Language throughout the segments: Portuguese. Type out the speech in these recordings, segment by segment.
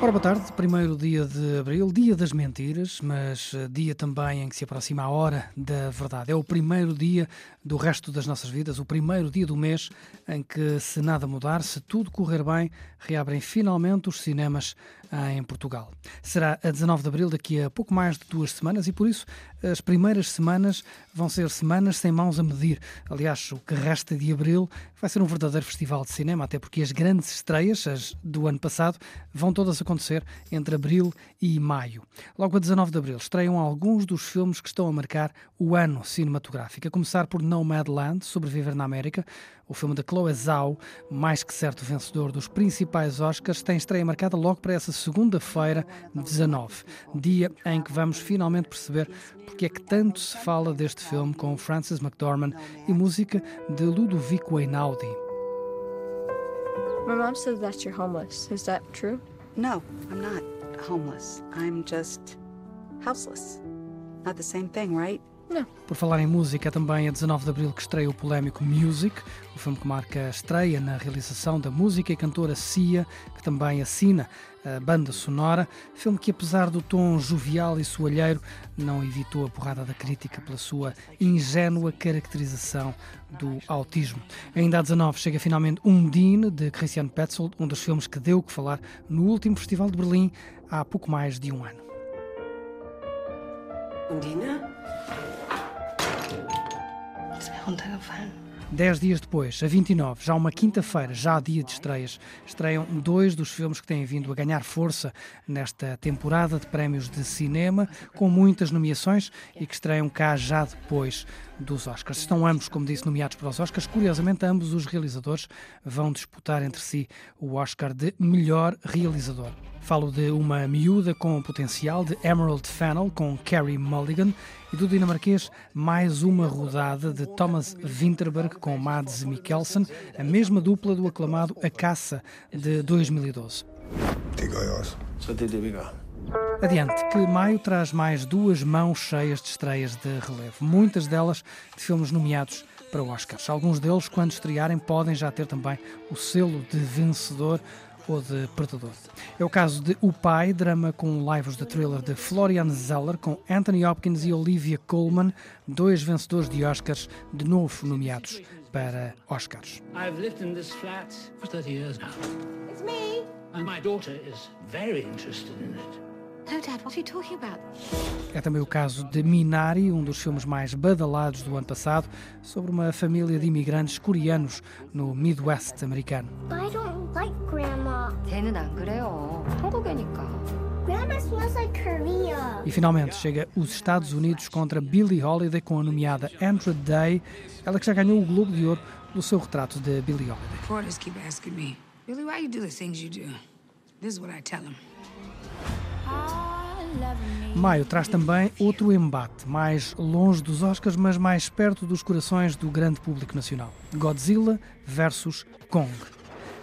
Ora, boa tarde, primeiro dia de abril, dia das mentiras, mas eh, dia também em que se aproxima a hora da verdade. É o primeiro dia do resto das nossas vidas, o primeiro dia do mês em que, se nada mudar, se tudo correr bem, reabrem finalmente os cinemas em Portugal. Será a 19 de abril, daqui a pouco mais de duas semanas, e por isso as primeiras semanas vão ser semanas sem mãos a medir. Aliás, o que resta de abril vai ser um verdadeiro festival de cinema, até porque as grandes estreias, as do ano passado, vão todas acontecer entre abril e maio. Logo a 19 de abril estreiam alguns dos filmes que estão a marcar o ano cinematográfico, a começar por Nomadland, Sobreviver na América, o filme da Chloe Zhao, mais que certo vencedor dos principais Oscars, tem estreia marcada logo para essa segunda-feira, 19, dia em que vamos finalmente perceber porque é que tanto se fala deste filme com Frances McDormand e música de Ludovico Einaudi. My mom said that you're homeless. Is that true? No, I'm not homeless. I'm just houseless. Not the same thing, right? Por falar em música, é também a 19 de abril que estreia o polémico Music, o filme que marca a estreia na realização da música e cantora Cia, que também assina a banda sonora. Filme que, apesar do tom jovial e soalheiro, não evitou a porrada da crítica pela sua ingênua caracterização do autismo. Ainda a 19 chega finalmente Undine, de Christian Petzold, um dos filmes que deu o que falar no último Festival de Berlim há pouco mais de um ano. Undina? Dez dias depois, a 29, já uma quinta-feira, já dia de estreias, estreiam dois dos filmes que têm vindo a ganhar força nesta temporada de prémios de cinema, com muitas nomeações e que estreiam cá já depois dos Oscars. Estão ambos, como disse, nomeados para os Oscars. Curiosamente, ambos os realizadores vão disputar entre si o Oscar de melhor realizador. Falo de uma miúda com potencial, de Emerald Fennel, com Carey Mulligan, e do dinamarquês Mais Uma Rodada, de Thomas Winterberg, com Mads Mikkelsen, a mesma dupla do aclamado A Caça, de 2012. Det gør jeg også. Så det er det, vi gør. Adiante, que maio traz mais duas mãos cheias de estreias de relevo, muitas delas de filmes nomeados para Oscars. Alguns deles, quando estrearem, podem já ter também o selo de vencedor ou de perdedor. É o caso de O Pai, drama com lives de thriller de Florian Zeller, com Anthony Hopkins e Olivia Colman, dois vencedores de Oscars, de novo nomeados para Oscars. I've lived in this flat for 30 years now. It's me. And my daughter is very interested in it. No, Dad, what are you talking about? É também o caso de Minari, um dos filmes mais badalados do ano passado, sobre uma família de imigrantes coreanos no Midwest americano. I don't like Grandma. 걔는 안 그래요. 한국애니까. Grandma smells like Korea. E finalmente chega os Estados Unidos contra Billie Holiday com a nomeada Andra Day, ela que já ganhou o Globo de Ouro pelo seu retrato de Billie Holiday. Reporters keep asking me, Billy, why you do the things you do? This is what I tell them. Maio traz também outro embate, mais longe dos Oscars, mas mais perto dos corações do grande público nacional. Godzilla versus Kong.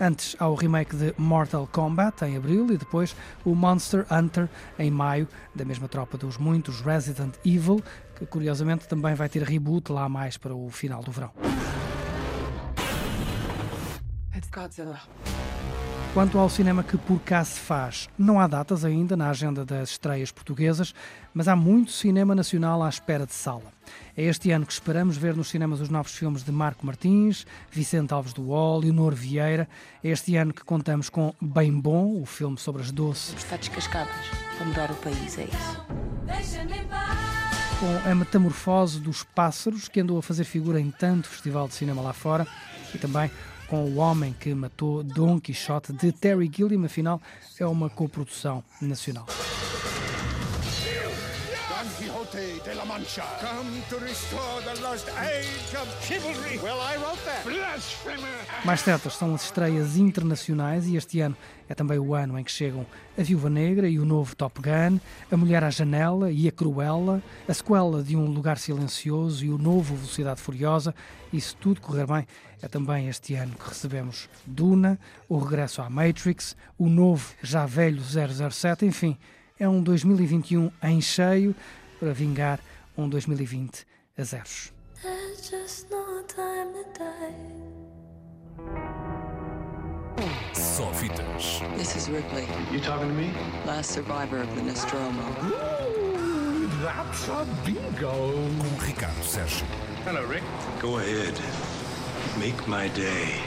Antes há o remake de Mortal Kombat em abril e depois o Monster Hunter em maio, da mesma tropa dos muitos Resident Evil, que curiosamente também vai ter reboot lá mais para o final do verão. It's Godzilla. Quanto ao cinema que por cá se faz, não há datas ainda na agenda das estreias portuguesas, mas há muito cinema nacional à espera de sala. É este ano que esperamos ver nos cinemas os novos filmes de Marco Martins, Vicente Alves do Ol, Leonor Vieira. É este ano que contamos com Bem Bom, o filme sobre as doces, Está descascadas para mudar o país, é isso. com a metamorfose dos pássaros, que andou a fazer figura em tanto festival de cinema lá fora, e também com O Homem que Matou Dom Quixote, de Terry Gilliam, afinal, é uma coprodução nacional. De la Mancha. Come to restore the lost age of chivalry. Well, I wrote that. Blasphemer. Mais certas são as estreias internacionais e este ano é também o ano em que chegam A Viúva Negra e o novo Top Gun, A Mulher à Janela e A Cruella, a sequela de Um Lugar Silencioso e o novo Velocidade Furiosa. E se tudo correr bem, é também este ano que recebemos Duna, o regresso à Matrix, o novo já velho 007, enfim, é um 2021 em cheio para vingar um 2020 a zeros. There's just no time to die. Só fitas. This is Ripley, You talking to me? last survivor of the Nostromo. That's a bingo. Com Ricardo Sérgio. Hello, Rick. Go ahead. Make my day.